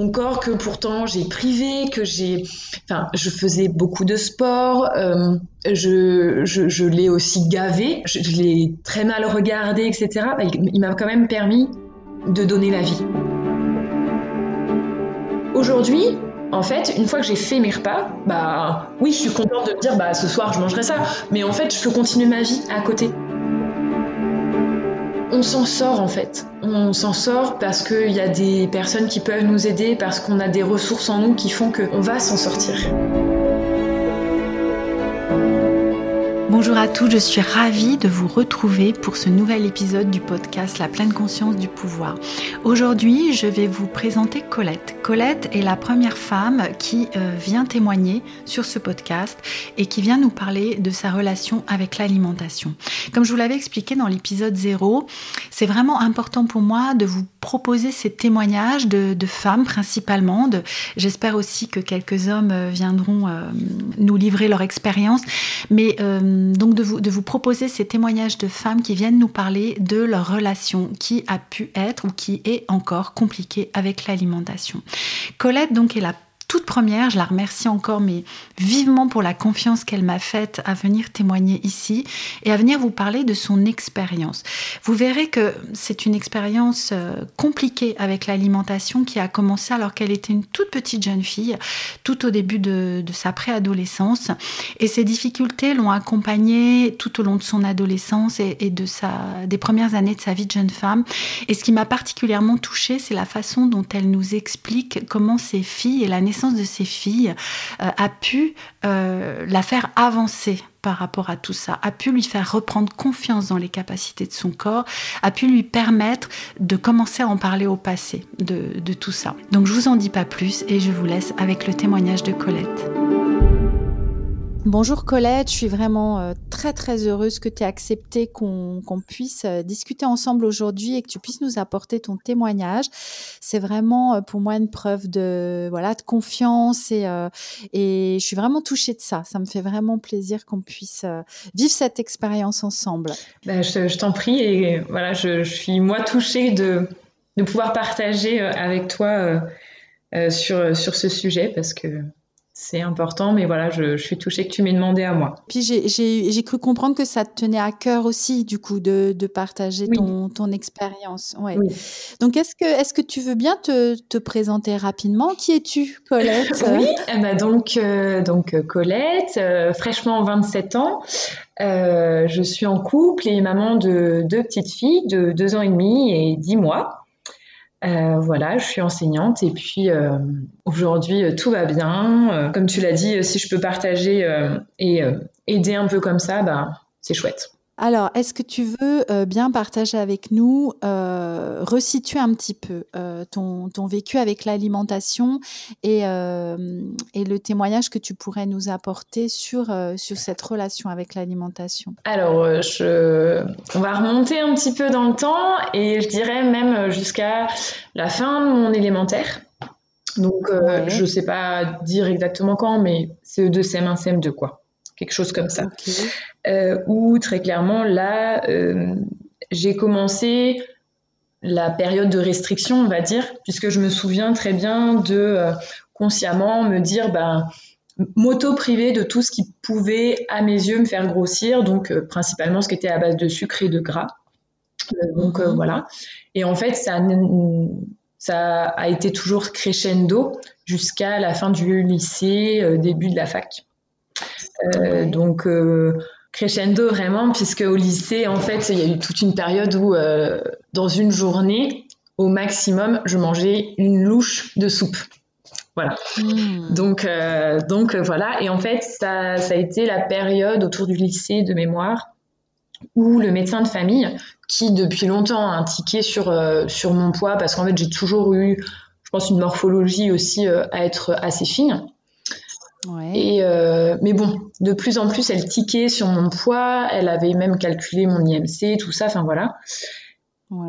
mon corps que pourtant j'ai privé, que j'ai, enfin, je faisais beaucoup de sport, euh, je, je, l'ai aussi gavé, je, je l'ai très mal regardé, etc. Il m'a quand même permis de donner la vie. Aujourd'hui, en fait, une fois que j'ai fait mes repas, bah oui, je suis contente de me dire bah ce soir je mangerai ça, mais en fait, je peux continuer ma vie à côté on s'en sort en fait. On s'en sort parce qu'il y a des personnes qui peuvent nous aider, parce qu'on a des ressources en nous qui font qu'on va s'en sortir. Bonjour à tous, je suis ravie de vous retrouver pour ce nouvel épisode du podcast La pleine conscience du pouvoir. Aujourd'hui, je vais vous présenter Colette. Colette est la première femme qui euh, vient témoigner sur ce podcast et qui vient nous parler de sa relation avec l'alimentation. Comme je vous l'avais expliqué dans l'épisode 0, c'est vraiment important pour moi de vous proposer ces témoignages de, femmes principalement. J'espère aussi que quelques hommes euh, viendront euh, nous livrer leur expérience. Mais donc de vous, proposer ces témoignages de femmes qui viennent nous parler de leur relation qui a pu être ou qui est encore compliquée avec l'alimentation. Colette donc est la toute première, je la remercie encore, mais vivement pour la confiance qu'elle m'a faite à venir témoigner ici et à venir vous parler de son expérience. Vous verrez que c'est une expérience euh, compliquée avec l'alimentation qui a commencé alors qu'elle était une toute petite jeune fille, tout au début de, sa préadolescence. Et ces difficultés l'ont accompagnée tout au long de son adolescence et, de sa, des premières années de sa vie de jeune femme. Et ce qui m'a particulièrement touchée, c'est la façon dont elle nous explique comment ses filles et la naissance de ses filles euh, a pu euh, la faire avancer par rapport à tout ça, a pu lui faire reprendre confiance dans les capacités de son corps, a pu lui permettre de commencer à en parler au passé de, de tout ça. Donc je vous en dis pas plus et je vous laisse avec le témoignage de Colette. Bonjour Colette, je suis vraiment euh, très très heureuse que tu aies accepté qu'on puisse euh, discuter ensemble aujourd'hui et que tu puisses nous apporter ton témoignage. C'est vraiment euh, pour moi une preuve de voilà de confiance et, je suis vraiment touchée de ça. Ça me fait vraiment plaisir qu'on puisse vivre cette expérience ensemble. Ben, je, t'en prie et voilà, je, suis moi touchée de, de pouvoir partager avec toi sur, sur ce sujet parce que c'est important, mais voilà, je, suis touchée que tu m'aies demandé à moi. Puis j'ai cru comprendre que ça te tenait à cœur aussi, du coup, de, partager ton, ton expérience. Ouais. Donc, est-ce que, est que tu veux bien te, te présenter rapidement? Qui es-tu, Colette? Oui, eh ben, donc, euh, donc Colette, euh, fraîchement 27 ans. Euh, je suis en couple et maman de deux petites filles de 2 ans et demi et 10 mois. Euh, voilà, je suis enseignante et puis euh, aujourd'hui euh, tout va bien. comme tu l'as dit, si je peux partager et aider un peu comme ça, bah, c'est chouette. Alors, est-ce que tu veux euh, bien partager avec nous, euh, resituer un petit peu euh, ton, vécu avec l'alimentation et, le témoignage que tu pourrais nous apporter sur, sur cette relation avec l'alimentation? Alors, je... on va remonter un petit peu dans le temps et je dirais même jusqu'à la fin de mon élémentaire. Donc, je ne sais pas dire exactement quand, mais CE2, CM1, CM2, quoi quelque chose comme ça. Euh, où très clairement, là, euh, j'ai commencé la période de restriction, on va dire, puisque je me souviens très bien de euh, consciemment me dire, ben, m'auto-priver de tout ce qui pouvait, à mes yeux, me faire grossir, donc principalement ce qui était à base de sucre et de gras. donc mhm. voilà. Et en fait, ça, ça a été toujours crescendo jusqu'à la fin du lycée, début de la fac. Euh, donc, euh, crescendo vraiment, puisque au lycée, en fait, il y a eu toute une période où, euh, dans une journée, au maximum, je mangeais une louche de soupe. Voilà. Hmm. Donc, euh, donc voilà. Et en fait, ça, ça, a été la période autour du lycée de mémoire où le médecin de famille, qui depuis longtemps a un ticket sur, sur mon poids, parce qu'en fait, j'ai toujours eu, je pense, une morphologie aussi à être assez fine. Et euh, mais bon, de plus en plus, elle tiquait sur mon poids. Elle avait même calculé mon IMC, tout ça. Enfin voilà.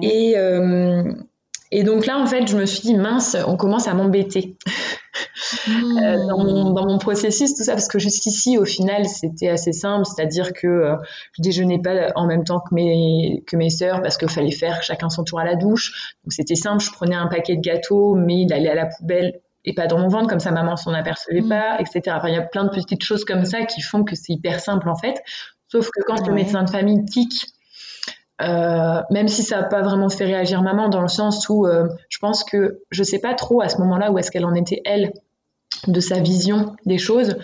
Et euh, et donc là, en fait, je me suis dit mince, on commence à m'embêter euh, dans, mon, dans, mon, processus, tout ça, parce que jusqu'ici, au final, c'était assez simple, c'est-à-dire que je déjeunais pas en même temps que mes que mes sœurs parce qu'il fallait faire chacun son tour à la douche. Donc c'était simple, je prenais un paquet de gâteaux, mais il allait à la poubelle et pas dans mon ventre, comme ça maman s'en apercevait mm. pas, etc. Enfin, il y a plein de petites choses comme ça qui font que c'est hyper simple en fait. Sauf que quand le médecin de famille tique, euh, même si ça n'a pas vraiment fait réagir maman, dans le sens où euh, je pense que je sais pas trop à ce moment-là où est-ce qu'elle en était elle de sa vision des choses,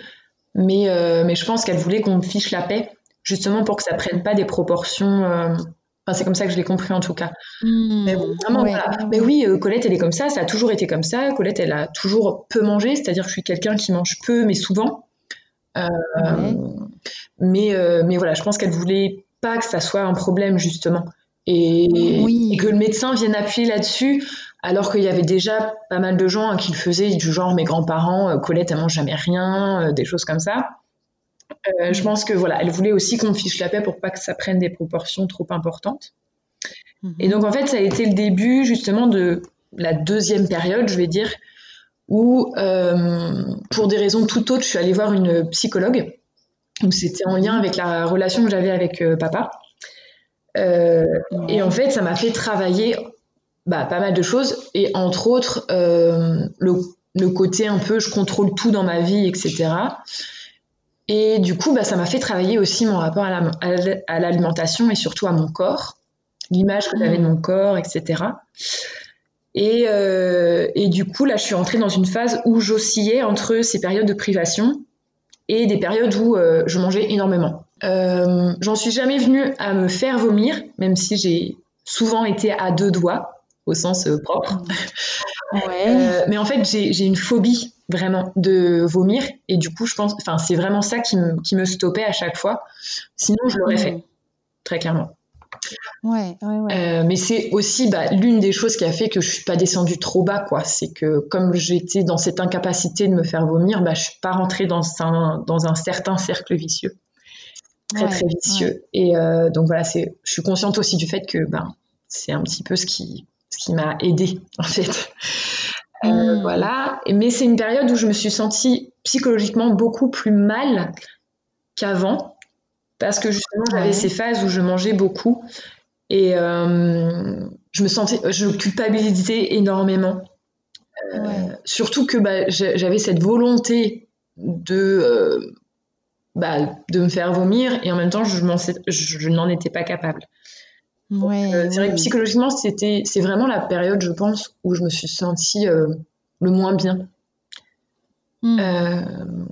mais, euh, mais je pense qu'elle voulait qu'on fiche la paix, justement pour que ça prenne pas des proportions c'est comme ça que je l'ai compris en tout cas. Hmm. mais vraiment, Mais oui, euh, Colette, elle est comme ça. Ça a toujours été comme ça. Colette, elle a toujours peu mangé. C'est-à-dire que je suis quelqu'un qui mange peu, mais souvent. Euh, mais, euh, mais voilà, je pense qu'elle voulait pas que ça soit un problème, justement. Et, que le médecin vienne appuyer là-dessus, alors qu'il y avait déjà pas mal de gens qui le faisaient, du genre mes grands-parents, Colette, elle mange jamais rien, des choses comme ça. Euh, je pense que voilà, elle voulait aussi qu'on fiche la paix pour pas que ça prenne des proportions trop importantes. Mhm. Et donc en fait, ça a été le début justement de la deuxième période, je vais dire, où euh, pour des raisons tout autres, je suis allée voir une psychologue. Donc c'était en lien avec la relation que j'avais avec euh, papa. Et en fait, ça m'a fait travailler bah, pas mal de choses, et entre autres le, le, côté un peu je contrôle tout dans ma vie, etc. Et du coup, bah, ça m'a fait travailler aussi mon rapport à l'alimentation et surtout à mon corps, l'image que j'avais de mon corps, etc. Et, euh, et, du coup, là, je suis entrée dans une phase où j'oscillais entre ces périodes de privation et des périodes où euh, je mangeais énormément. Euh, J'en suis jamais venue à me faire vomir, même si j'ai souvent été à deux doigts, au sens euh, propre. Ouais. Mais en fait, j'ai une phobie vraiment de vomir. Et du coup je pense enfin c'est vraiment ça qui me, qui me stoppait à chaque fois. Sinon je l'aurais fait très clairement. Ouais, ouais, ouais. Euh, mais c'est aussi bah, l'une des choses qui a fait que je suis pas descendue trop bas quoi. C'est que comme j'étais dans cette incapacité de me faire vomir bah je suis pas rentrée dans un dans un certain cercle vicieux. Très très vicieux. et euh, donc voilà c'est je suis consciente aussi du fait que ben c'est un petit peu ce qui ce qui m'a aidée en fait euh, hmm. Voilà. Mais c'est une période où je me suis sentie psychologiquement beaucoup plus mal qu'avant. Parce que justement, j'avais ces phases où je mangeais beaucoup. Et euh, je me sentais, je culpabilisais énormément. Euh, surtout que bah, j'avais cette volonté de, bah, de me faire vomir et en même temps, je, je n'en étais pas capable. Ouais, euh, psychologiquement, c'était, c'est vraiment la période, je pense, où je me suis sentie euh, le moins bien. Hmm. Euh,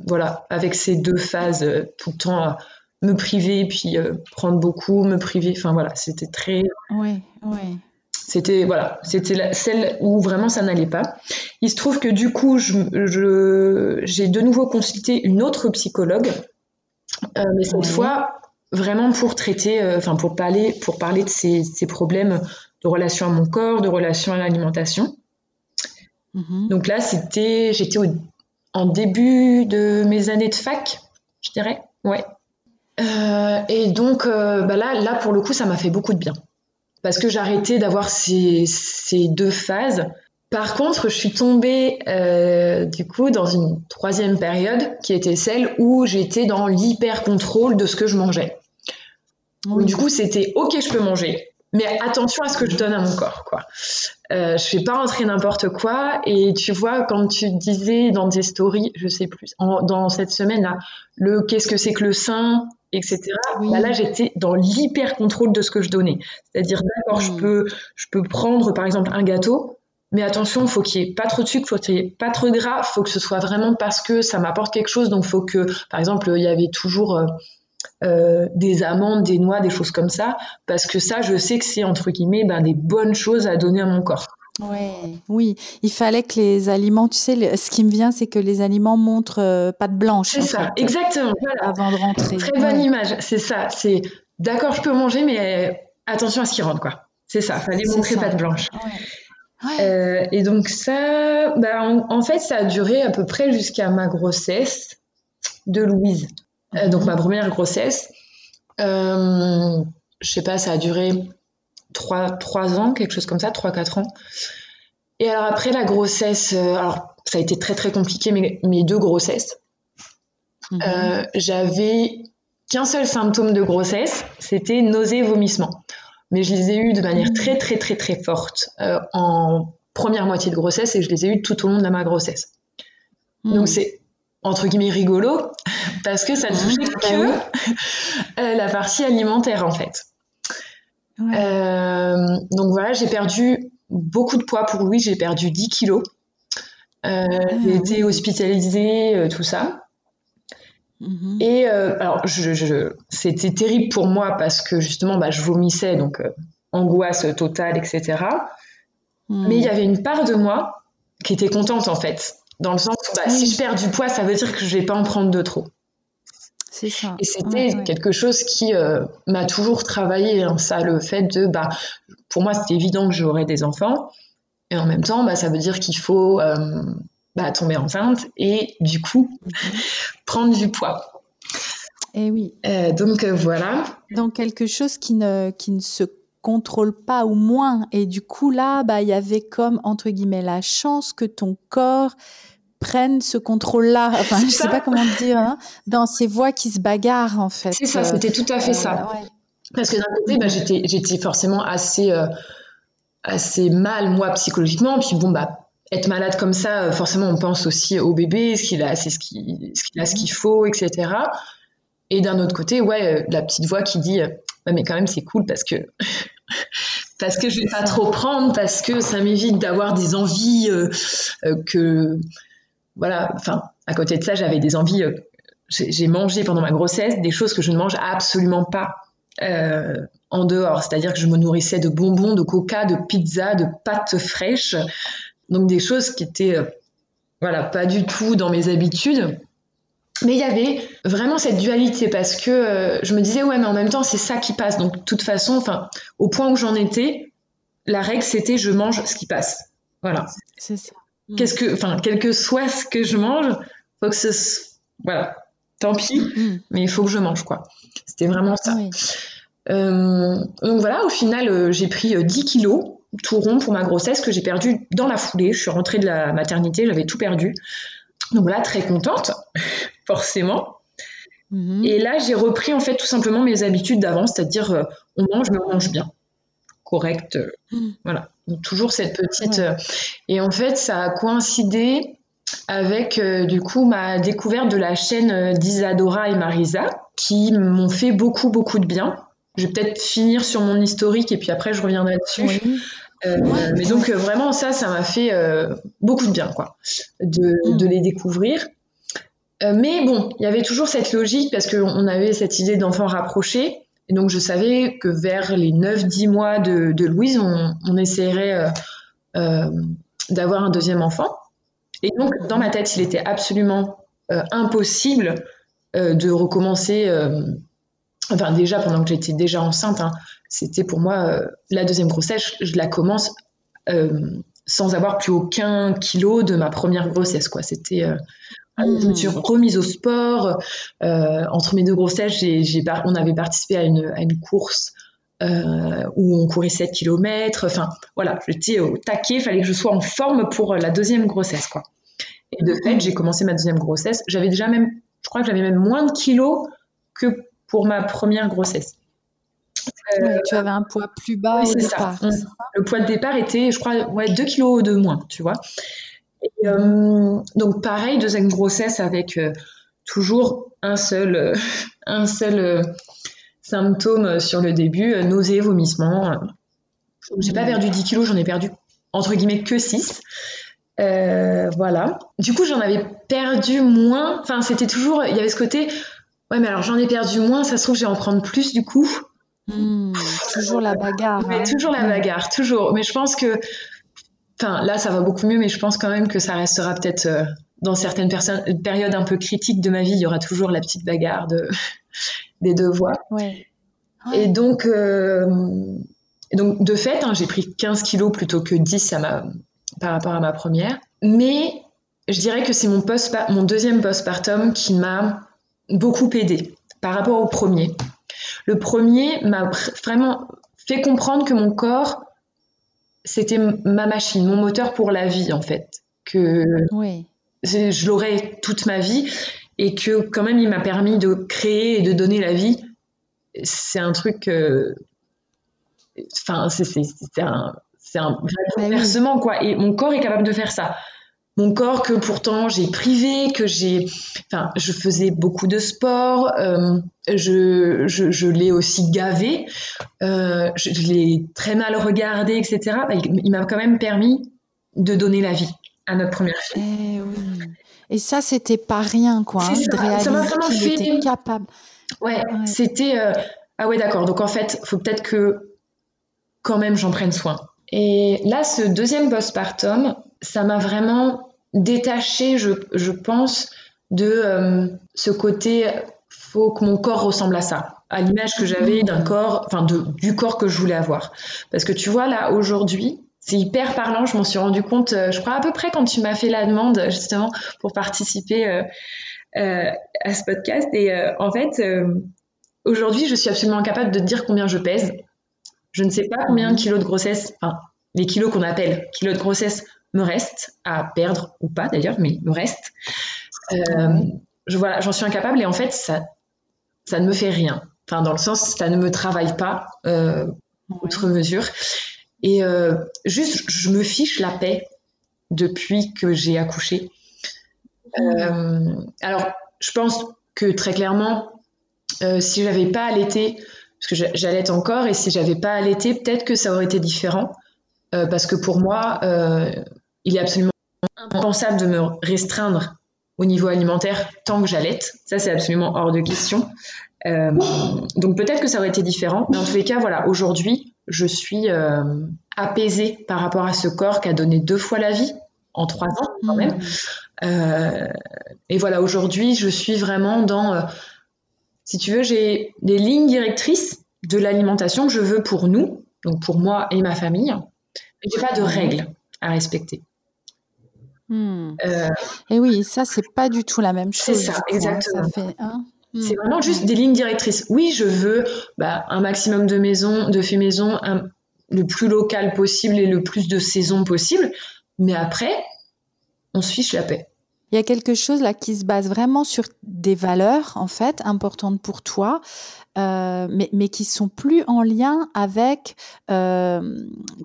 voilà, avec ces deux phases, tout le temps me priver, puis prendre beaucoup, me priver. Enfin voilà, c'était très. Ouais, ouais. C'était voilà, c'était celle où vraiment ça n'allait pas. Il se trouve que du coup, je, j'ai de nouveau consulté une autre psychologue, mais cette fois vraiment pour traiter, euh, enfin pour parler, pour parler de ces, problèmes de relation à mon corps, de relation à l'alimentation. Mhm. Donc là, c'était, j'étais en début de mes années de fac, je dirais, ouais. Euh, et donc euh, bah là, là pour le coup, ça m'a fait beaucoup de bien parce que j'arrêtais d'avoir ces, ces, deux phases. Par contre, je suis tombée du coup dans une troisième période qui était celle où j'étais dans l'hyper contrôle de ce que je mangeais. Du coup, c'était ok, je peux manger, mais attention à ce que je donne à mon corps, quoi. Euh, je fais pas rentrer n'importe quoi. Et tu vois, quand tu disais dans tes stories, je sais plus, dans cette semaine-là, le qu'est-ce que c'est que le sein, etc. Bah là, j'étais dans l'hyper contrôle de ce que je donnais. C'est-à-dire, d'accord, je peux, je peux prendre par exemple un gâteau, mais attention, il faut qu'il n'y ait pas trop de sucre, faut qu'il n'y ait pas trop de gras, faut que ce soit vraiment parce que ça m'apporte quelque chose. Donc, faut que, par exemple, il y avait toujours euh, des amandes, des noix, des choses comme ça, parce que ça, je sais que c'est entre guillemets ben, des bonnes choses à donner à mon corps. Ouais, oui, il fallait que les aliments, tu sais, ce qui me vient, c'est que les aliments montrent euh, de blanche. C'est ça, exactement. Avant de rentrer. Très bonne image, c'est ça. C'est d'accord, je peux manger, mais attention à ce qui rentre, quoi. C'est ça, fallait montrer de blanche. Euh, et donc ça, bah, en, fait, ça a duré à peu près jusqu'à ma grossesse de Louise. Euh, donc mhm. ma première grossesse. je sais pas, ça a duré 3, ans, quelque chose comme ça, 3-4 ans. Et alors après la grossesse, euh, alors ça a été très très compliqué, mes, mes deux grossesses. Mhm. Euh, j'avais qu'un seul symptôme de grossesse, c'était nausées et vomissements. Mais je les ai eus de manière très très très très forte euh, en première moitié de grossesse et je les ai eus tout au long de ma grossesse. Mhm. Donc c'est entre guillemets rigolo parce que ça ne touchait mhm. que la partie alimentaire en fait. Euh, donc voilà, j'ai perdu beaucoup de poids pour Louis, j'ai perdu 10 kilos. Euh, ah, j'ai été hospitalisée, euh, tout ça. Mhm. Et alors, je, c'était terrible pour moi parce que justement, bah, je vomissais, donc angoisse totale, etc. Mhm. Mais il y avait une part de moi qui était contente en fait, dans le sens où bah, si je perds du poids, ça veut dire que je vais pas en prendre de trop. C'est ça. Et c'était quelque chose qui euh, m'a toujours travaillé, hein, ça, le fait de, bah, pour moi, c'était évident que j'aurais des enfants. Et en même temps, bah, ça veut dire qu'il faut euh, bah, tomber enceinte et du coup, mhm. prendre du poids. Et eh oui. Euh, donc voilà. Donc quelque chose qui ne, qui ne se contrôle pas ou moins. Et du coup, là, bah, il y avait comme, entre guillemets, la chance que ton corps prennent ce contrôle-là, enfin je sais pas comment dire, hein, dans ces voix qui se bagarrent en fait. C'est ça, c'était tout à fait ça. Euh, Parce que d'un côté, bah, j'étais, j'étais forcément assez, euh, assez mal moi psychologiquement, puis bon bah être malade comme ça, euh, forcément on pense aussi au bébé, ce qu'il a, c'est ce qu'il, ce qu'il a, ce qu'il faut, etc. Et d'un autre côté, ouais, la petite voix qui dit, mais quand même c'est cool parce que parce que je vais pas trop prendre, parce que ça m'évite d'avoir des envies que voilà, enfin, à côté de ça, j'avais des envies. Euh, j'ai mangé pendant ma grossesse des choses que je ne mange absolument pas euh, en dehors. C'est-à-dire que je me nourrissais de bonbons, de coca, de pizza, de pâtes fraîches. Donc des choses qui étaient, euh, voilà, pas du tout dans mes habitudes. Mais il y avait vraiment cette dualité parce que je me disais, ouais, mais en même temps, c'est ça qui passe. Donc, de toute façon, enfin, au point où j'en étais, la règle, c'était je mange ce qui passe. Voilà. C'est ça. Mm. Qu'est-ce que, enfin, quel que soit ce que je mange, faut que ce, voilà, tant pis, mm. mais il faut que je mange, quoi. C'était vraiment ça. Euh, donc voilà, au final, euh, j'ai pris 10 euh, kilos tout rond pour ma grossesse que j'ai perdu dans la foulée. Je suis rentrée de la maternité, j'avais tout perdu. Donc voilà, très contente, forcément. Mm-hmm. Et là, j'ai repris en fait tout simplement mes habitudes d'avant, c'est-à-dire on mange, mais on mange bien correcte. Mm. Voilà. Donc, toujours cette petite. Euh, et en fait, ça a coïncidé avec euh, du coup ma découverte de la chaîne euh, d'Isadora et Marisa qui m'ont fait beaucoup beaucoup de bien. Je vais peut-être finir sur mon historique et puis après je reviendrai dessus. mais donc vraiment ça, ça m'a fait beaucoup de bien quoi, de, de les découvrir. Mais bon, il y avait toujours cette logique parce qu'on avait cette idée d'enfant rapproché et donc, je savais que vers les 9-10 mois de, Louise, on, essaierait euh, euh, d'avoir un deuxième enfant. Et donc, dans ma tête, il était absolument euh, impossible de recommencer. enfin, déjà, pendant que j'étais déjà enceinte, hein, c'était pour moi la deuxième grossesse, je la commence sans avoir plus aucun kilo de ma première grossesse. C'était je me suis remise au sport. Euh, entre mes deux grossesses, on avait participé à une, course euh, où on courait 7 km. Enfin, voilà, j'étais au taquet. Il fallait que je sois en forme pour la deuxième grossesse. Quoi. Et de fait, j'ai commencé ma deuxième grossesse. J'avais déjà même, je crois que j'avais même moins de kilos que pour ma première grossesse. Euh, tu avais un poids plus bas au départ. Ça? Le poids de départ était, je crois, ouais, 2 kilos de moins, tu vois. Euh, donc pareil, deuxième grossesse avec euh, toujours un seul, euh, un seul symptôme sur le début, nausée, vomissement. J'ai pas perdu 10 kilos, j'en ai perdu entre guillemets que 6. voilà. Du coup, j'en avais perdu moins. Enfin, c'était toujours, il y avait ce côté, Ouais, mais alors j'en ai perdu moins, ça se trouve, j'ai en prendre plus du coup. Hmm, toujours la bagarre. Mais hein. toujours la bagarre, toujours. Mais je pense que. Enfin, là, ça va beaucoup mieux, mais je pense quand même que ça restera peut-être. euh, dans certaines périodes un peu critiques de ma vie, il y aura toujours la petite bagarre de, des deux voix. Ouais. Et donc, euh, et donc, de fait, hein, j'ai pris 15 kilos plutôt que 10 à ma, par rapport à ma première. Mais je dirais que c'est mon, post mon deuxième postpartum qui m'a beaucoup aidé par rapport au premier. Le premier m'a vraiment fait comprendre que mon corps, c'était ma machine, mon moteur pour la vie, en fait. Que oui. je l'aurai toute ma vie et que quand même il m'a permis de créer et de donner la vie. C'est un truc. euh, Enfin, c'est un, un vrai bouleversement, quoi. Et mon corps est capable de faire ça. Mon corps que pourtant j'ai privé, que j'ai, enfin, je faisais beaucoup de sport, euh, je, je, je l'ai aussi gavé, euh, je, je l'ai très mal regardé, etc. Bah, il, m'a quand même permis de donner la vie à notre première fille. Eh oui. Et ça, c'était pas rien, quoi, hein, de réaliser qu'il fait... était capable. Ouais, ouais. c'était euh... ah ouais d'accord. Donc en fait, faut peut-être que quand même j'en prenne soin. Et là, ce deuxième postpartum, ça m'a vraiment détaché, je, je pense, de euh, ce côté faut que mon corps ressemble à ça, à l'image que j'avais d'un corps, enfin du corps que je voulais avoir. Parce que tu vois là aujourd'hui, c'est hyper parlant. Je m'en suis rendu compte, euh, je crois à peu près quand tu m'as fait la demande justement pour participer euh, euh, à ce podcast. Et en fait, aujourd'hui, je suis absolument incapable de te dire combien je pèse. Je ne sais pas combien de kilos de grossesse, enfin les kilos qu'on appelle kilos de grossesse me restent à perdre ou pas d'ailleurs, mais me restent. Euh, je voilà, j'en suis incapable et en fait ça, ça ne me fait rien. Enfin dans le sens, ça ne me travaille pas euh, outre mesure. Et euh, juste, je me fiche la paix depuis que j'ai accouché. Euh, alors, je pense que très clairement, si j'avais pas allaité, parce que j'allaite encore, et si j'avais pas allaité, peut-être que ça aurait été différent. Euh, parce que pour moi, euh, il est absolument impensable de me restreindre au niveau alimentaire tant que j'allaite. Ça, c'est absolument hors de question. Euh, donc peut-être que ça aurait été différent. Mais en tous les cas, voilà, aujourd'hui, je suis euh, apaisée par rapport à ce corps qui a donné deux fois la vie en trois ans quand même. Euh, et voilà, aujourd'hui, je suis vraiment dans, si tu veux, j'ai des lignes directrices de l'alimentation que je veux pour nous, donc pour moi et ma famille. Mais j'ai pas de règles à respecter. Mmh. Euh, et oui, ça, c'est pas du tout la même chose. C'est ça, exactement. Ça fait, hein c'est vraiment juste des lignes directrices. Oui, je veux bah, un maximum de maisons, de faits maison, un, le plus local possible et le plus de saison possible. Mais après, on se fiche la paix. Il y a quelque chose là qui se base vraiment sur des valeurs, en fait, importantes pour toi, euh, mais, mais qui sont plus en lien avec euh,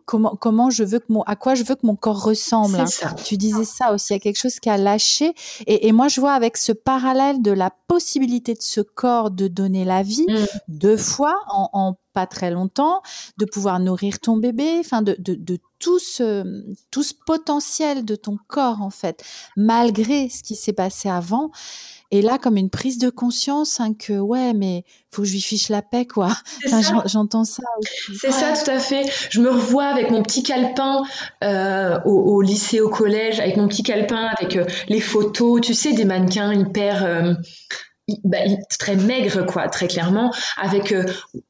comment, comment je veux que mon, à quoi je veux que mon corps ressemble. Hein. Tu disais ça aussi, il y a quelque chose qui a lâché. Et, et, moi, je vois avec ce parallèle de la possibilité de ce corps de donner la vie mmh. deux fois en, en pas très longtemps, de pouvoir nourrir ton bébé, enfin de, de, de, tout, ce, tout ce potentiel de ton corps en fait, malgré ce qui s'est passé avant. Et là, comme une prise de conscience hein, que ouais, mais faut que je lui fiche la paix quoi. Enfin, J'entends ça. C'est ouais. ça, tout à fait. Je me revois avec mon petit calepin euh, au, au, lycée, au collège, avec mon petit calepin, avec euh, les photos, tu sais, des mannequins hyper euh, bah, très maigre quoi très clairement avec euh,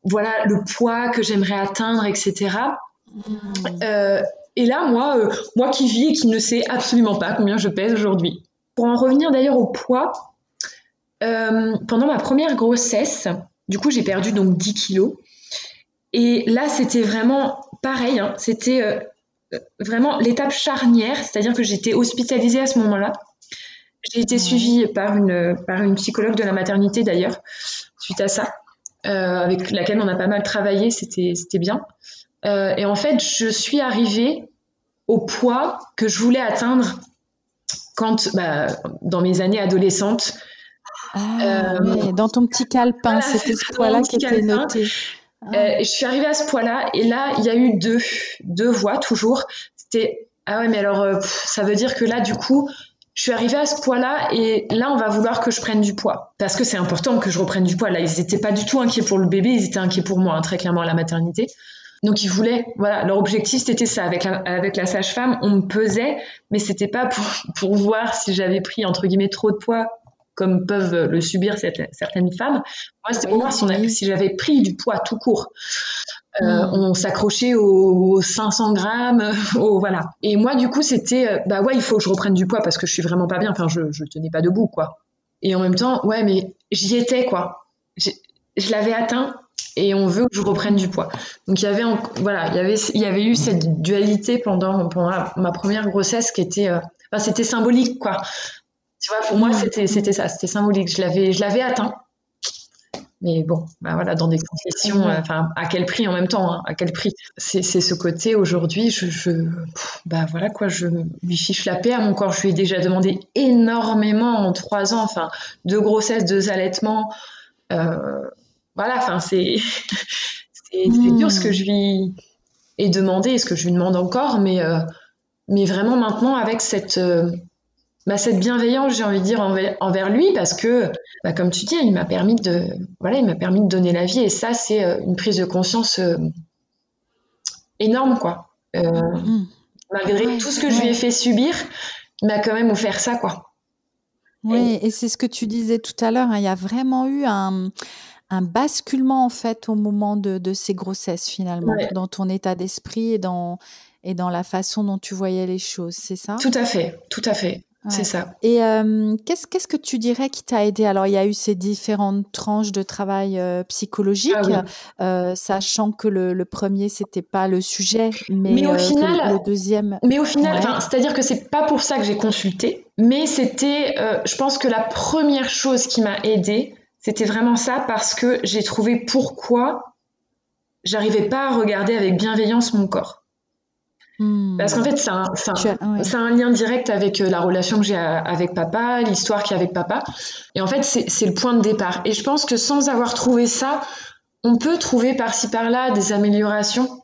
voilà le poids que j'aimerais atteindre etc mmh. et là moi moi qui vis et qui ne sais absolument pas combien je pèse aujourd'hui pour en revenir d'ailleurs au poids euh, pendant ma première grossesse du coup j'ai perdu donc 10 kilos et là c'était vraiment pareil hein, c'était euh, vraiment l'étape charnière c'est à dire que j'étais hospitalisée à ce moment là j'ai été suivie par une, par une psychologue de la maternité d'ailleurs, suite à ça, euh, avec laquelle on a pas mal travaillé, c'était bien. Euh, et en fait, je suis arrivée au poids que je voulais atteindre quand, bah, dans mes années adolescentes. Ah, euh, dans ton petit calepin, voilà, c'était ce poids-là qui était noté. Ah. je suis arrivée à ce poids-là, et là, il y a eu deux, deux voix toujours. C'était, ah ouais, mais alors, pff, ça veut dire que là, du coup, je suis arrivée à ce poids-là et là, on va vouloir que je prenne du poids. Parce que c'est important que je reprenne du poids. Là, ils n'étaient pas du tout inquiets pour le bébé, ils étaient inquiets pour moi, hein, très clairement, à la maternité. Donc, ils voulaient, voilà, leur objectif, c'était ça. Avec la, avec la sage-femme, on me pesait, mais c'était pas pour, pour voir si j'avais pris, entre guillemets, trop de poids comme peuvent le subir certaines femmes. Moi, c'était pour voir si, si j'avais pris du poids tout court. Euh, mm. On s'accrochait aux, 500 grammes, voilà. Et moi, du coup, c'était, euh, bah ouais, il faut que je reprenne du poids parce que je suis vraiment pas bien. Enfin, je, je tenais pas debout, quoi. Et en même temps, ouais, mais j'y étais, quoi. Je l'avais atteint et on veut que je reprenne du poids. Donc il y avait, voilà, il y avait, il y avait eu cette dualité pendant, pendant ma première grossesse qui était, euh, enfin, c'était symbolique, quoi. Tu vois, pour moi, mm. c'était, c'était ça, c'était symbolique. Je l'avais, je l'avais atteint. Mais bon, bah voilà, dans des conditions, euh, enfin, à quel prix en même temps, hein, à quel prix? C'est ce côté aujourd'hui, je, je, bah voilà quoi, je lui fiche la paix à mon corps. Je lui ai déjà demandé énormément en trois ans, enfin, deux grossesses, deux allaitements. Euh, voilà, enfin, c'est c'est dur ce que je lui ai demandé et ce que je lui demande encore, mais euh, mais vraiment maintenant avec cette bah, cette bienveillance, j'ai envie de dire, envers, lui, parce que, bah, comme tu dis, il m'a permis de, voilà, il m'a permis de donner la vie, et ça, c'est euh, une prise de conscience euh, énorme, quoi. Euh, mmh. Malgré tout ce que je lui ai fait subir, il m'a quand même offert ça, quoi. Oui, et, c'est ce que tu disais tout à l'heure. Hein, il y a vraiment eu un, basculement en fait au moment de, ces grossesses finalement, dans ton état d'esprit et dans et dans la façon dont tu voyais les choses, c'est ça? Tout à fait, tout à fait. C'est ça. Et qu'est-ce, qu'est-ce que tu dirais qui t'a aidé? Alors, il y a eu ces différentes tranches de travail psychologique, ah sachant que le, premier, c'était pas le sujet, mais, au final, le deuxième. Mais au final, c'est-à-dire que c'est pas pour ça que j'ai consulté, mais c'était, je pense que la première chose qui m'a aidée, c'était vraiment ça, parce que j'ai trouvé pourquoi j'arrivais pas à regarder avec bienveillance mon corps. Parce qu'en fait, c'est un, lien direct avec euh, la relation que j'ai avec papa, l'histoire qu'il y a avec papa. Et en fait, c'est le point de départ. Et je pense que sans avoir trouvé ça, on peut trouver par-ci par-là des améliorations.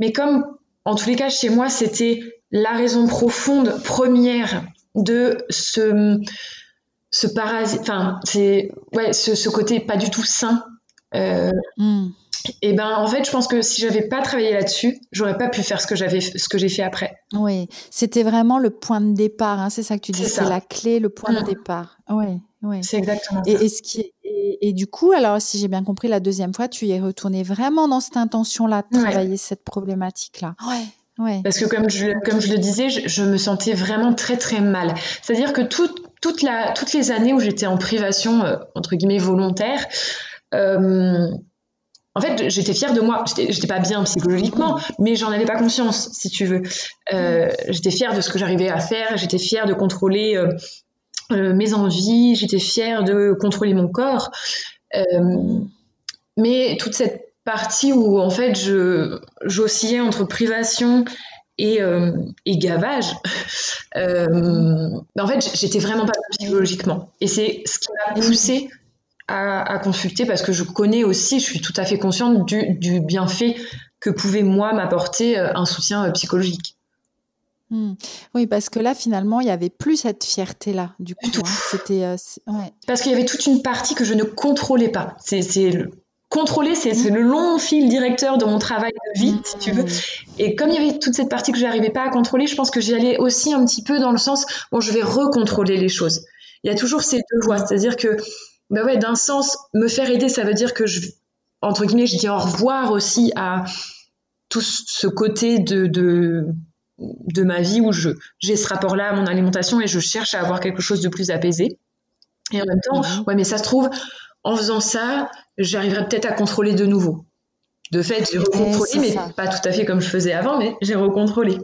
Mais comme, en tous les cas, chez moi, c'était la raison profonde, première de ce, ce parasite, enfin, c'est, ouais, ce, côté pas du tout sain. Euh, hmm. Et ben en fait, je pense que si j'avais pas travaillé là-dessus, j'aurais pas pu faire ce que j'avais, ce que j'ai fait après. Oui, c'était vraiment le point de départ. Hein, c'est ça que tu dis, c'est la clé, le point de mm. départ. Oui, oui. C'est exactement et, ça. Et, ce qui et, du coup, alors si j'ai bien compris, la deuxième fois, tu y es retourné vraiment dans cette intention-là de travailler cette problématique-là. Ouais. Ouais. Parce que comme je, comme je le disais, je, me sentais vraiment très très mal. C'est-à-dire que tout, toute la, toutes les années où j'étais en privation, euh, entre guillemets, volontaire, euh, en fait, j'étais fière de moi. J'étais pas bien psychologiquement, mais j'en avais pas conscience, si tu veux. Euh, j'étais fière de ce que j'arrivais à faire. J'étais fière de contrôler euh, euh, mes envies. J'étais fière de contrôler mon corps. mais toute cette partie où, en fait, je j'oscillais entre privation et, et gavage, en fait, j'étais vraiment pas psychologiquement. Et c'est ce qui m'a poussée à, consulter parce que je connais aussi, je suis tout à fait consciente du, bienfait que pouvait moi m'apporter euh, un soutien euh, psychologique. Hmm. Oui, parce que là, finalement, il n'y avait plus cette fierté-là, du coup. Hein. C'était, euh, Parce qu'il y avait toute une partie que je ne contrôlais pas. C'est, le... Contrôler, c'est, le long fil directeur de mon travail de vie, si tu veux. Et comme il y avait toute cette partie que je n'arrivais pas à contrôler, je pense que j'y allais aussi un petit peu dans le sens, bon, je vais recontrôler les choses. Il y a toujours ces deux voies. C'est-à-dire que bah ouais, d'un sens, me faire aider, ça veut dire que je, entre guillemets, je dis au revoir aussi à tout ce côté de, de, de ma vie où je, j'ai ce rapport-là à mon alimentation et je cherche à avoir quelque chose de plus apaisé. Et en même temps, mhm. ouais, mais ça se trouve, en faisant ça, j'arriverai peut-être à contrôler de nouveau. De fait, j'ai recontrôlé, mais pas tout à fait comme je faisais avant, mais j'ai recontrôlé.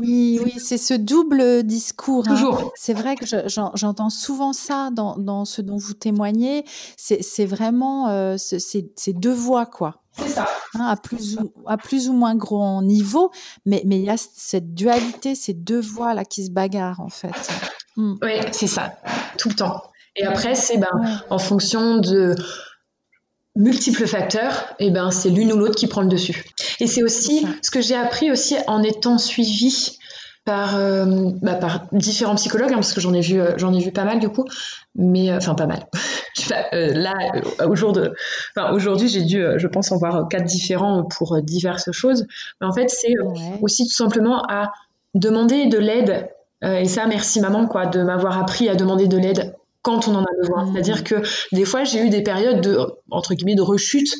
oui, oui, c'est ce double discours. Hein. Toujours. C'est vrai que j'entends souvent ça dans, ce dont vous témoignez. C'est vraiment euh, ces deux voix, quoi. C'est ça. Hein, à, plus ou, à plus ou moins grand niveau, mais il y a cette dualité, ces deux voix là qui se bagarrent en fait. Hmm. Oui, c'est ça, tout le temps. Et après, c'est ben, en fonction de multiples facteurs, et eh ben c'est l'une ou l'autre qui prend le dessus. Et c'est aussi ce que j'ai appris aussi en étant suivie par, euh, bah, par différents psychologues, hein, parce que j'en ai vu, euh, j'en ai vu pas mal du coup, mais enfin pas mal. là, au jour de, enfin aujourd'hui, j'ai dû, je pense, en voir quatre différents pour diverses choses. Mais en fait, c'est aussi tout simplement à demander de l'aide. et ça, merci maman, quoi, de m'avoir appris à demander de l'aide quand on en a besoin. Mmh. C'est-à-dire que des fois, j'ai eu des périodes de, entre guillemets, de rechute.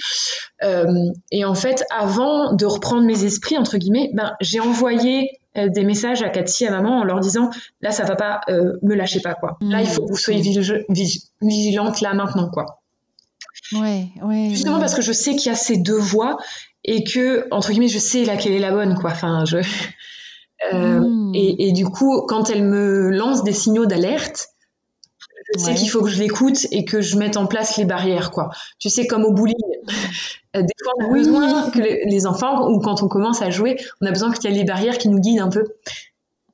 Euh, et en fait, avant de reprendre mes esprits, entre guillemets, ben, j'ai envoyé euh, des messages à Cathy, à maman, en leur disant, là, ça va pas, euh, me lâchez pas, quoi. Là, il faut que vous soyez mmh. vigilante, là, maintenant, quoi. Ouais, ouais. Justement parce que je sais qu'il y a ces deux voies et que, entre guillemets, je sais laquelle est la bonne, quoi. Enfin, je... Mmh. et, et, du coup, quand elle me lance des signaux d'alerte, je sais qu'il faut que je l'écoute et que je mette en place les barrières, quoi. Tu sais, comme au bowling, euh, des fois on a besoin que les enfants, ou quand on commence à jouer, on a besoin qu'il y ait les barrières qui nous guident un peu.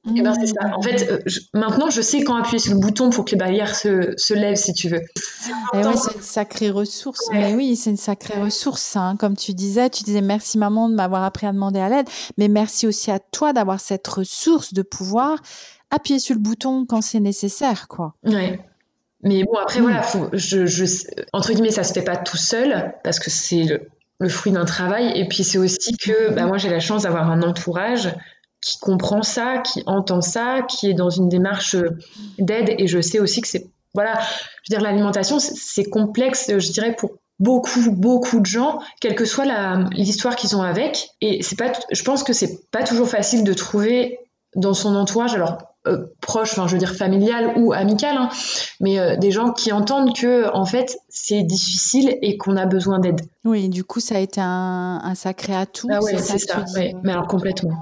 Et eh ben c'est ça. En fait, euh, maintenant, je sais quand appuyer sur le bouton pour que les barrières se, se lèvent, si tu veux. Ouais, c'est une sacrée ressource. Mais oui, c'est une sacrée ressource. Hein. Comme tu disais, tu disais merci maman de m'avoir appris à demander à l'aide, mais merci aussi à toi d'avoir cette ressource de pouvoir appuyer sur le bouton quand c'est nécessaire, quoi. Ouais. Mais bon, après, voilà, mm. je, je, entre guillemets, ça se fait pas tout seul parce que c'est le, fruit d'un travail. Et puis, c'est aussi que bah, moi, j'ai la chance d'avoir un entourage qui comprend ça, qui entend ça, qui est dans une démarche d'aide. Et je sais aussi que c'est, voilà, je veux dire, l'alimentation, c'est complexe, je dirais, pour beaucoup, beaucoup de gens, quelle que soit l'histoire qu'ils ont avec. Et c'est pas, je pense que c'est pas toujours facile de trouver dans son entourage. Alors, euh, proche, enfin je veux dire familial ou amical, hein, mais euh, des gens qui entendent que en fait c'est difficile et qu'on a besoin d'aide. Oui, du coup ça a été un, sacré atout. Ah ouais, c'est ça. Mais alors complètement.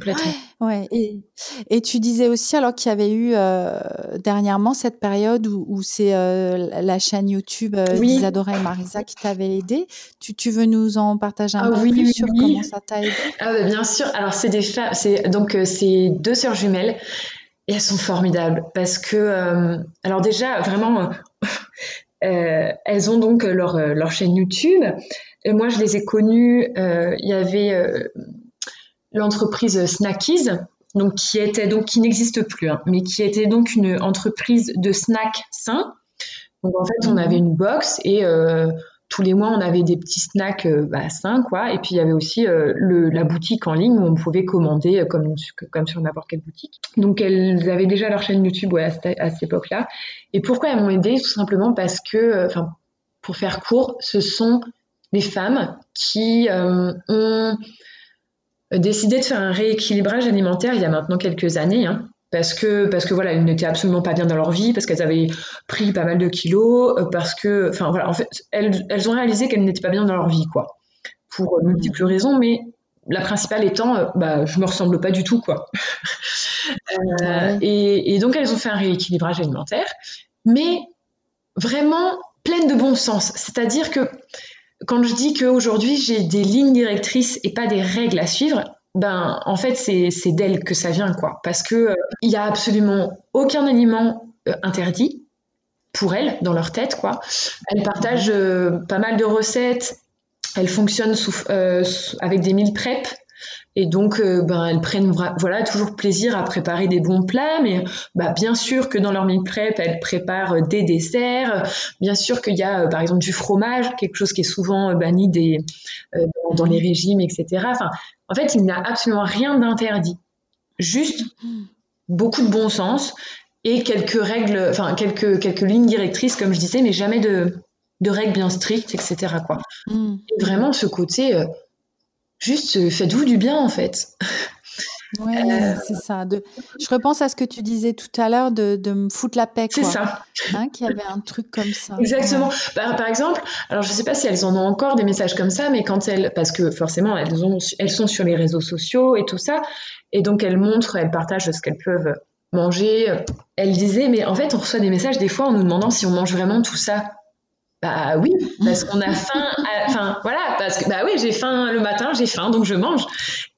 Complètement. Ouais, Et, et, tu disais aussi alors qu'il y avait eu euh, dernièrement cette période où, c'est la chaîne YouTube d'Isadora et Marisa qui t'avait aidé. Tu, tu, veux nous en partager un ah peu plus sur comment ça t'a aidé? Ah bah, bien sûr. Alors c'est des c'est donc c'est deux sœurs jumelles et elles sont formidables parce que alors déjà vraiment elles ont donc leur leur chaîne YouTube. Et moi je les ai connues. Il y avait l'entreprise Snackies, donc qui était donc qui n'existe plus, hein, mais qui était donc une entreprise de snacks sains. Donc en fait, on avait une box et euh, tous les mois, on avait des petits snacks euh, bah, sains, quoi. Et puis il y avait aussi euh, le, la boutique en ligne où on pouvait commander comme, comme sur n'importe quelle boutique. Donc elles avaient déjà leur chaîne YouTube à, à, cette époque-là. Et pourquoi elles m'ont aidé Tout simplement parce que, enfin, pour faire court, ce sont des femmes qui ont décidé de faire un rééquilibrage alimentaire il y a maintenant quelques années. Hein, parce que parce que voilà, elles n'étaient absolument pas bien dans leur vie, parce qu'elles avaient pris pas mal de kilos, euh, parce que enfin voilà, en fait, elles, elles ont réalisé qu'elles n'étaient pas bien dans leur vie, quoi, pour euh, multiples raisons, mais la principale étant, euh, bah, je me ressemble pas du tout, quoi. et, et, donc elles ont fait un rééquilibrage alimentaire, mais vraiment pleine de bon sens. C'est-à-dire que quand je dis qu'aujourd'hui j'ai des lignes directrices et pas des règles à suivre, ben en fait c'est d'elles que ça vient quoi, parce que euh, il y a absolument aucun aliment euh, interdit pour elles dans leur tête quoi. Elles partagent euh, pas mal de recettes, elles fonctionnent avec des mille prep et donc, euh, ben, elles prennent voilà toujours plaisir à préparer des bons plats, mais bah, bien sûr que dans leur meal prep, elles préparent euh, des desserts. Bien sûr qu'il y a, euh, par exemple, du fromage, quelque chose qui est souvent banni des, dans, les régimes, etc. Enfin, en fait, il n'y a absolument rien d'interdit. Juste beaucoup de bon sens et quelques règles, enfin quelques quelques lignes directrices, comme je disais, mais jamais de de règles bien strictes, etc. Quoi. Mm. Et vraiment ce côté juste euh, faites-vous du bien en fait. Oui, euh, c'est ça. De... Je repense à ce que tu disais tout à l'heure de, de me foutre la paix. C'est ça. Hein, qu'il y avait un truc comme ça. Exactement. Bah, par exemple, alors je ne sais pas si elles en ont encore des messages comme ça, mais quand elles, parce que forcément elles, ont, elles sont sur les réseaux sociaux et tout ça, et donc elles montrent, elles partagent ce qu'elles peuvent manger. Elles disaient, mais en fait on reçoit des messages des fois en nous demandant si on mange vraiment tout ça. Bah oui, parce qu'on a faim. Enfin voilà, parce que bah oui, j'ai faim le matin, j'ai faim, donc je mange.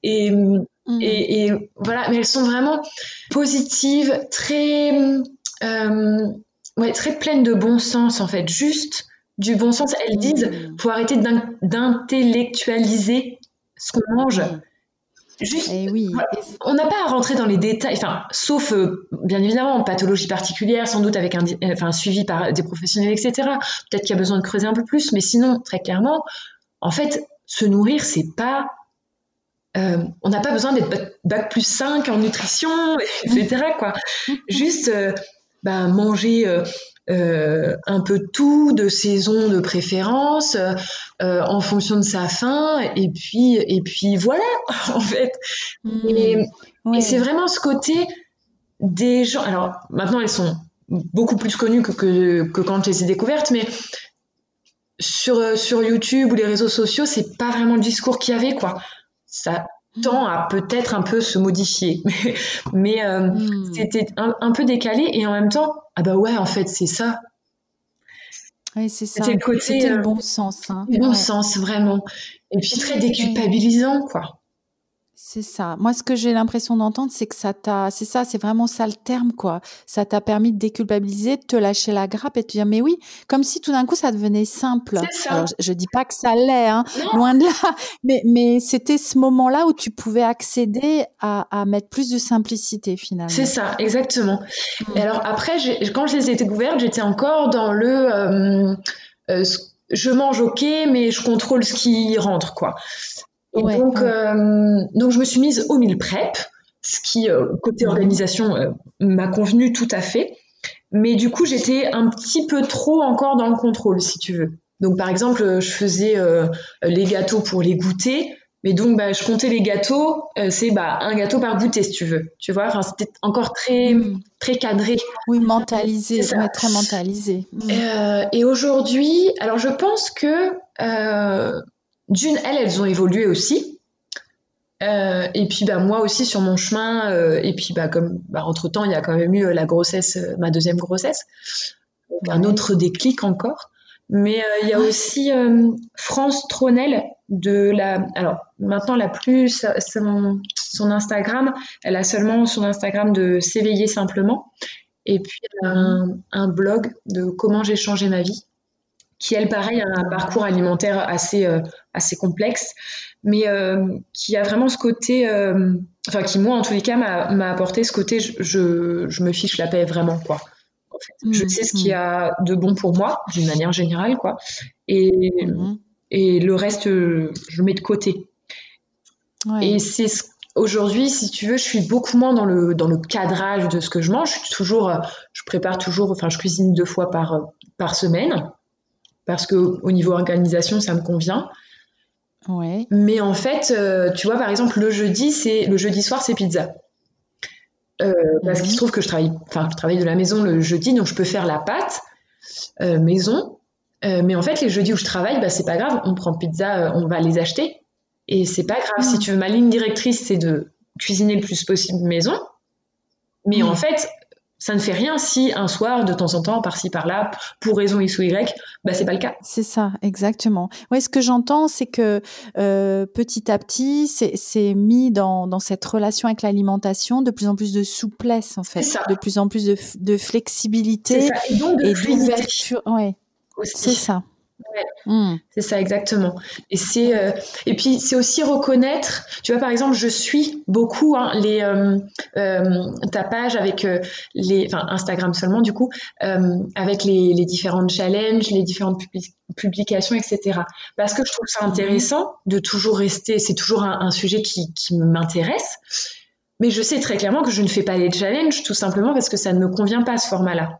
Et, mm. et, et, voilà, mais elles sont vraiment positives, très, euh, ouais, très pleines de bon sens en fait, juste du bon sens. Elles disent, mm. faut arrêter d'intellectualiser ce qu'on mange. Et oui. On n'a pas à rentrer dans les détails, enfin, sauf euh, bien évidemment pathologie particulière, sans doute avec un, enfin, suivi par des professionnels, etc. Peut-être qu'il y a besoin de creuser un peu plus, mais sinon, très clairement, en fait, se nourrir, c'est pas euh, on n'a pas besoin d'être bac plus 5 en nutrition, etc. Quoi. Juste euh, bah, manger euh, un peu tout, de saison de préférence, en fonction de sa faim, et puis, et puis voilà, en fait. Mmh. Et, c'est vraiment ce côté des gens. Alors maintenant, elles sont beaucoup plus connues que, que, que quand je les ai découvertes, mais sur, sur YouTube ou les réseaux sociaux, c'est pas vraiment le discours qu'il y avait, quoi ça tend à peut-être un peu se modifier. Mais euh, hmm. c'était un, peu décalé et en même temps, ah bah ouais, en fait, c'est ça. Oui, c'est ça. C'était le, le, bon sens. Hein. Le bon sens, vraiment. Et puis très déculpabilisant, quoi. C'est ça. Moi, ce que j'ai l'impression d'entendre, c'est que ça t'a, c'est ça, c'est vraiment ça le terme, quoi. Ça t'a permis de déculpabiliser, de te lâcher la grappe et de te dire, mais oui, comme si tout d'un coup ça devenait simple. Ça. Alors, je, dis pas que ça l'est, hein, loin de là, mais, mais c'était ce moment-là où tu pouvais accéder à, à mettre plus de simplicité, finalement. C'est ça, exactement. Et alors, après, quand je les ai découvertes, j'étais encore dans le, euh, euh, je mange ok, mais je contrôle ce qui rentre, quoi. Et donc, euh, donc, je me suis mise au mille prep, ce qui, euh, côté organisation, euh, m'a convenu tout à fait. Mais du coup, j'étais un petit peu trop encore dans le contrôle, si tu veux. Donc, par exemple, je faisais les gâteaux pour les goûter. Mais donc, bah, je comptais les gâteaux, c'est bah, un gâteau par goûter, si tu veux. Tu vois, enfin, c'était encore très, mm. très cadré. Oui, mentalisé, très mentalisé. Mm. et aujourd'hui, alors je pense que d'une, elles, elles ont évolué aussi. Euh, et puis bah, moi aussi sur mon chemin, euh, et puis bah, comme bah, entre temps il y a quand même eu euh, la grossesse, ma deuxième grossesse, un autre déclic encore. Mais il y a aussi France Tronel de la, alors maintenant la plus son, son, Instagram, elle a seulement son Instagram de s'éveiller simplement, et puis elle a un, un blog de comment j'ai changé ma vie qui elle pareil a un parcours alimentaire assez euh, assez complexe mais euh, qui a vraiment ce côté euh, enfin qui moi en tous les cas m'a apporté ce côté je, je, me fiche la paix vraiment quoi en fait. je sais ce qu'il y a de bon pour moi d'une manière générale quoi et mmh. et le reste je mets de côté et c'est aujourd'hui, si tu veux, je suis beaucoup moins dans le, dans le cadrage de ce que je mange. Je suis toujours, je prépare toujours, enfin, je cuisine deux fois par, par semaine parce que au niveau organisation, ça me convient. Ouais. Mais en fait, euh, tu vois, par exemple, le jeudi, c'est le jeudi soir, c'est pizza. Euh, parce qu'il se trouve que je travaille, enfin, je travaille de la maison le jeudi, donc je peux faire la pâte euh, maison. mais en fait, les jeudis où je travaille, bah, c'est pas grave, on prend pizza, on va les acheter. Et c'est pas grave. Si mm. tu veux, ma ligne directrice, c'est de cuisiner le plus possible maison. Mais en fait, ça ne fait rien si un soir, de temps en temps, par-ci par-là, pour raison X ou Y, bah c'est pas le cas. C'est ça, exactement. Ouais, ce que j'entends, c'est que euh, petit à petit, c'est mis dans, dans cette relation avec l'alimentation de plus en plus de souplesse, en fait, de plus en plus de, de flexibilité et d'ouverture. Ouais, c'est ça. Hmm. C'est ça exactement. Et c'est euh, et puis c'est aussi reconnaître. Tu vois par exemple, je suis beaucoup hein, les euh, euh, ta page avec les enfin Instagram seulement du coup avec les, les différentes challenges, les différentes publications, etc. Parce que je trouve ça intéressant de toujours rester. C'est toujours un, un sujet qui, qui m'intéresse. Mais je sais très clairement que je ne fais pas les challenges tout simplement parce que ça ne me convient pas ce format-là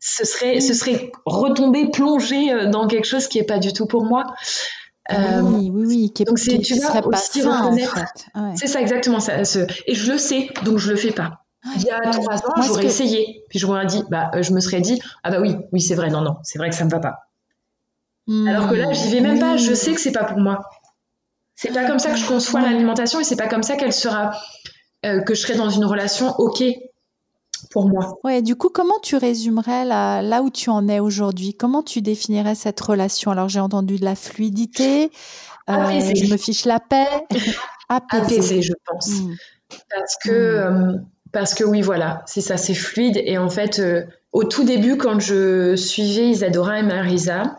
ce serait, ce serait retomber, plonger euh, dans quelque chose qui est pas du tout pour moi. Euh, oui, oui, oui, qui, donc c'est, tu serait pas sain, en fait. C'est ça exactement ça. Et je le sais, donc je le fais pas. Il y a trois ans, j'aurais essayé, puis je m'aurais dit, bah, euh, je me serais dit, ah bah oui, oui, c'est vrai, non, non, c'est vrai que ça me va pas. Hmm. Alors que là, j'y vais même pas, je sais que c'est pas pour moi. C'est pas comme ça que je conçois l'alimentation et c'est pas comme ça qu'elle sera, que je serai dans une relation ok pour moi. Ouais, du coup, comment tu résumerais là, là où tu en es aujourd'hui? Comment tu définirais cette relation? Alors, j'ai entendu de la fluidité, euh, je me fiche la paix, apaisé, je pense. Hmm. Parce que, hmm. euh, parce que oui, voilà, c'est ça, c'est fluide. Et en fait, euh, au tout début, quand je suivais Isadora et Marisa,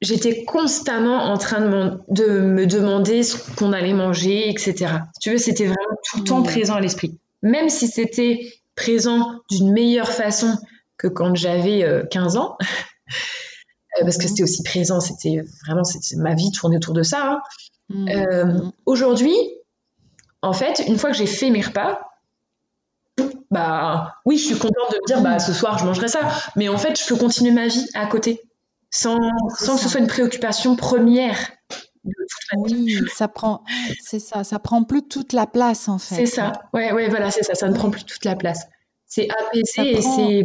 j'étais constamment en train de, me demander ce qu'on allait manger, etc. tu veux, c'était vraiment tout le temps présent à l'esprit. Même si c'était présent d'une meilleure façon que quand j'avais 15 ans, parce que c'était aussi présent, c'était vraiment ma vie tournait autour de ça. Hein. Mmh. Aujourd'hui, en fait, une fois que j'ai fait mes repas, bah oui, je suis contente de me dire bah ce soir je mangerai ça, mais en fait je peux continuer ma vie à côté sans, sans que ce soit une préoccupation première. Oui, ça prend, c'est ça, ça prend plus toute la place en fait. C'est ça, ouais, ouais, voilà, c'est ça, ça ne prend plus toute la place. C'est apaisé et c'est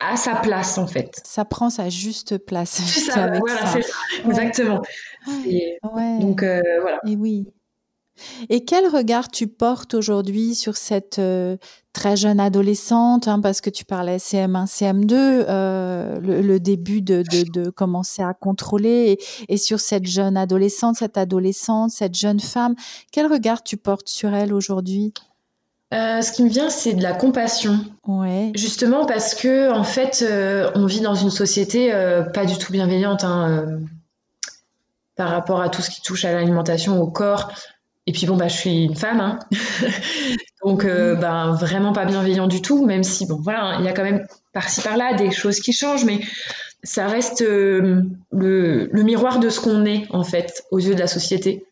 à sa place en fait. Ça prend sa juste place. C'est ça, voilà, c'est ça, exactement. Donc euh, voilà. Et oui. Et quel regard tu portes aujourd'hui sur cette euh, très jeune adolescente, hein, parce que tu parlais CM1, CM2, euh, le, début de, de, commencer à contrôler, et, sur cette jeune adolescente, cette adolescente, cette jeune femme, quel regard tu portes sur elle aujourd'hui? Euh, ce qui me vient, c'est de la compassion. Ouais. Justement parce que, en fait, on vit dans une société pas du tout bienveillante hein, par rapport à tout ce qui touche à l'alimentation, au corps. Et puis bon, bah, je suis une femme, hein. donc euh, ben, vraiment pas bienveillant du tout, même si bon, voilà, il y a quand même par-ci par-là des choses qui changent, mais ça reste euh, le, miroir de ce qu'on est en fait aux yeux de la société.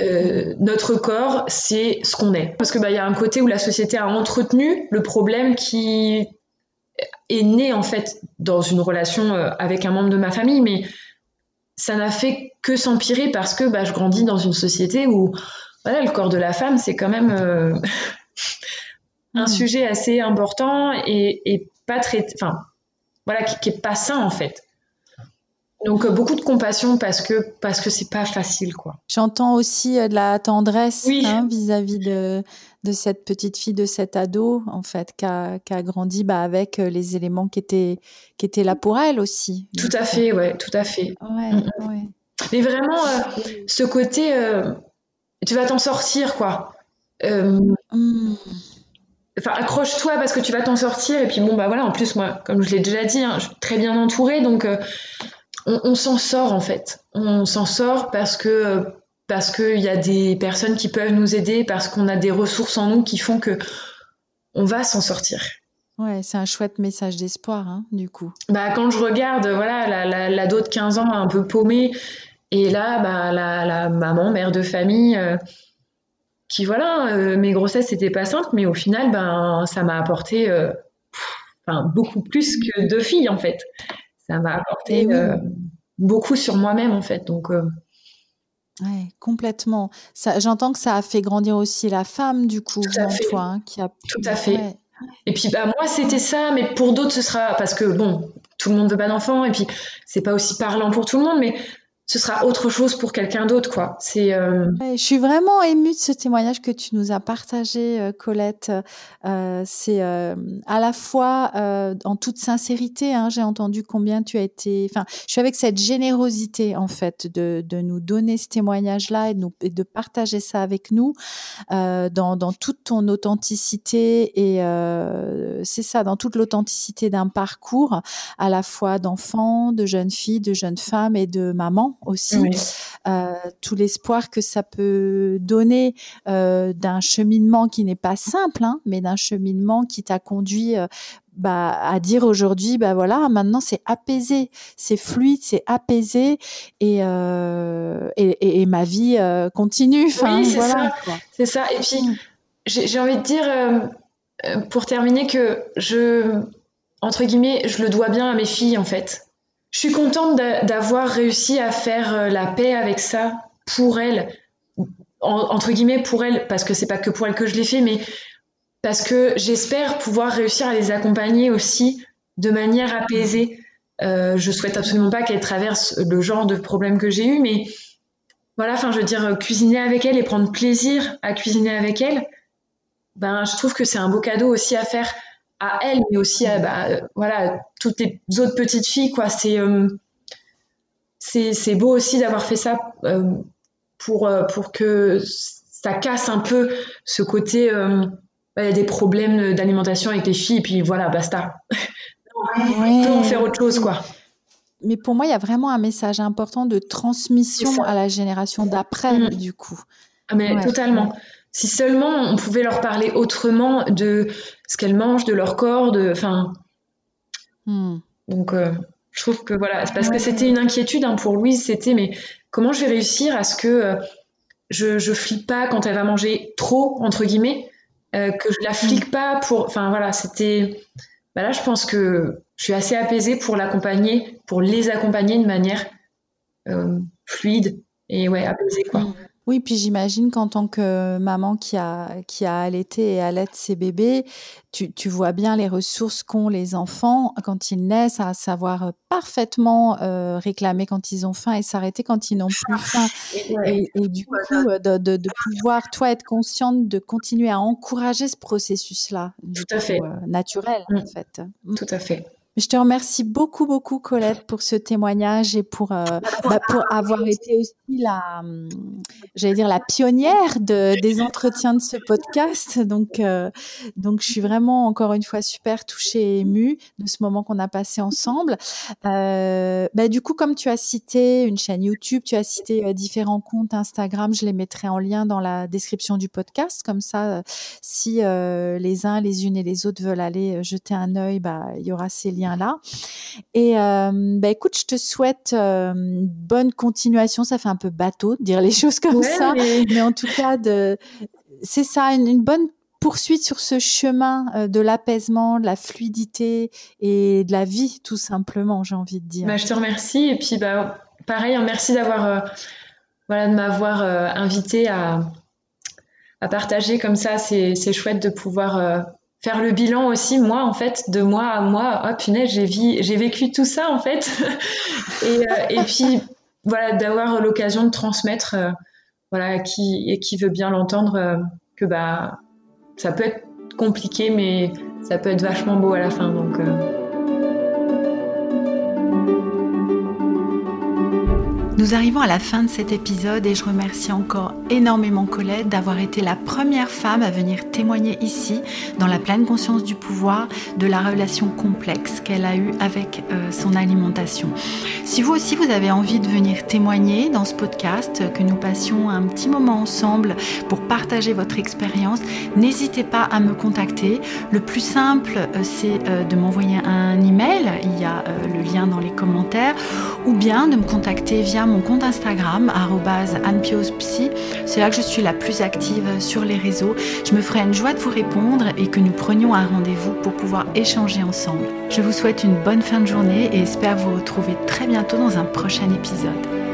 Euh, notre corps, c'est ce qu'on est. Parce que bah, il y a un côté où la société a entretenu le problème qui est né en fait dans une relation avec un membre de ma famille, mais ça n'a fait que s'empirer parce que bah, je grandis dans une société où voilà, le corps de la femme, c'est quand même euh, un hmm. sujet assez important et, pas très. Enfin, voilà, qui, n'est pas sain en fait. Donc euh, beaucoup de compassion parce que parce que c'est pas facile quoi. J'entends aussi euh, de la tendresse hein, vis-à-vis de, de cette petite fille, de cet ado en fait qui a, qui a grandi bah, avec les éléments qui étaient qui étaient là pour elle aussi. Tout à fait, ouais, tout à fait. Ouais, mm, mm. ouais. Mais vraiment, ce côté, tu vas t'en sortir, quoi. Euh. Enfin, accroche-toi parce que tu vas t'en sortir. Et puis, bon, bah voilà, en plus, moi, comme je l'ai déjà dit, hein, je suis très bien entourée. Donc, on, s'en sort, en fait. On s'en sort parce que parce qu'il y a des personnes qui peuvent nous aider, parce qu'on a des ressources en nous qui font que on va s'en sortir. Ouais, c'est un chouette message d'espoir, hein, du coup. Bah, quand je regarde, voilà, la, la, la de 15 ans un peu paumée, et là, bah, la, maman, mère de famille, euh, qui voilà, euh, mes grossesses c'était pas simple, mais au final, ben, ça m'a apporté euh, beaucoup plus que deux filles en fait. Ça m'a apporté beaucoup sur moi-même en fait. Donc Ouais, complètement. j'entends que ça a fait grandir aussi la femme, du coup, en toi, hein, qui a Tout à fait. Et puis, bah, moi, c'était ça, mais pour d'autres, ce sera. Parce que, bon, tout le monde veut pas d'enfants, et puis, c'est pas aussi parlant pour tout le monde, mais ce sera autre chose pour quelqu'un d'autre, quoi. C'est. Euh, je suis vraiment émue de ce témoignage que tu nous as partagé, euh, Colette. Euh, c'est euh, à la fois euh, en toute sincérité. Hein, J'ai entendu combien tu as été. Enfin, je suis avec cette générosité en fait de, de nous donner ce témoignage-là et, et de partager ça avec nous dans, dans toute ton authenticité et c'est ça, dans toute l'authenticité d'un parcours à la fois d'enfants, de jeunes filles, de jeunes femmes et de aussi, euh, tout l'espoir que ça peut donner euh, d'un cheminement qui n'est pas simple, hein, mais d'un cheminement qui t'a conduit euh, bah, à dire aujourd'hui, bah voilà, maintenant c'est apaisé, c'est fluide, c'est apaisé et, et, ma vie continue. oui, c'est ça. Ça. Et puis j'ai envie de dire pour terminer que je entre guillemets, je le dois bien à mes filles en fait. Je suis contente d'avoir réussi à faire euh, la paix avec ça pour elle, entre guillemets pour elle, parce que c'est pas que pour elle que je l'ai fait, mais parce que j'espère pouvoir réussir à les accompagner aussi de manière apaisée. Euh, je souhaite absolument pas qu'elle traverse le genre de problème que j'ai eu, mais voilà, enfin, je veux dire, cuisiner avec elle et prendre plaisir à cuisiner avec elle, ben, je trouve que c'est un beau cadeau aussi à faire à elle, mais aussi à bah, voilà, toutes les autres petites filles. Quoi. C'est, euh, c'est, beau aussi d'avoir fait ça euh, pour, euh, pour que ça casse un peu ce côté. Bah, des problèmes d'alimentation avec les filles, et puis voilà, basta. on peut en faire autre chose, quoi. mais pour moi, il y a vraiment un message important de transmission à la génération d'après, mm. du coup. Ah, mais totalement. Si seulement on pouvait leur parler autrement de ce qu'elles mangent, de leur corps, de, enfin. Mm. Donc, euh, je trouve que voilà, parce que c'était une inquiétude hein, pour Louise, c'était mais comment je vais réussir à ce que euh, je, je flippe pas quand elle va manger trop entre guillemets, euh, que je la flique mm. pas pour, enfin voilà, c'était. Bah là, je pense que je suis assez apaisée pour l'accompagner, pour les accompagner de manière fluide et ouais, apaisée quoi. Mm. Oui, puis j'imagine qu'en tant que maman qui a, qui a allaité et allaite ses bébés, tu, tu vois bien les ressources qu'ont les enfants quand ils naissent, à savoir parfaitement euh, réclamer quand ils ont faim et s'arrêter quand ils n'ont plus faim. Et, du coup, euh, de, de, de, pouvoir, toi, être consciente de continuer à encourager ce processus-là. Tout à fait. Euh, naturel, en fait. Tout à fait. Je te remercie beaucoup, beaucoup, Colette, pour ce témoignage et pour, euh, bah, avoir été aussi la, hum, j'allais dire, la pionnière de, des entretiens de ce podcast. Donc, euh, donc, je suis vraiment, encore une fois, super touchée et émue de ce moment qu'on a passé ensemble. Euh, bah, du coup, comme tu as cité une chaîne YouTube, tu as cité différents comptes Instagram, je les mettrai en lien dans la description du podcast. Comme ça, si les uns, les unes et les autres veulent aller jeter un œil, bah, il y aura ces liens là Et euh, bah, écoute, je te souhaite euh, une bonne continuation. Ça fait un peu bateau de dire les choses comme ça, mais... en tout cas, de... c'est ça, une, bonne poursuite sur ce chemin euh, de l'apaisement, de la fluidité et de la vie, tout simplement, j'ai envie de dire. Bah, je te remercie. Et puis, bah, pareil, hein, merci d'avoir, voilà, de m'avoir invité à, à partager comme ça. C'est chouette de pouvoir faire le bilan aussi, moi, en fait, de moi à moi. Oh punaise, j'ai, j'ai vécu tout ça, en fait. et, euh, et, puis, voilà, d'avoir l'occasion de transmettre, euh, voilà, qui, et qui veut bien l'entendre, euh, que bah, ça peut être compliqué, mais ça peut être vachement beau à la fin. Donc. Nous arrivons à la fin de cet épisode et je remercie encore énormément Colette d'avoir été la première femme à venir témoigner ici, dans la pleine conscience du pouvoir, de la relation complexe qu'elle a eue avec euh, son alimentation. Si vous aussi vous avez envie de venir témoigner dans ce podcast, que nous passions un petit moment ensemble pour partager votre expérience, n'hésitez pas à me contacter. Le plus simple, euh, c'est euh, de m'envoyer un email, il y a le lien dans les commentaires, ou bien de me contacter via mon compte Instagram, anpiospsy. C'est là que je suis la plus active sur les réseaux. Je me ferai une joie de vous répondre et que nous prenions un rendez-vous pour pouvoir échanger ensemble. Je vous souhaite une bonne fin de journée et espère vous retrouver très bientôt dans un prochain épisode.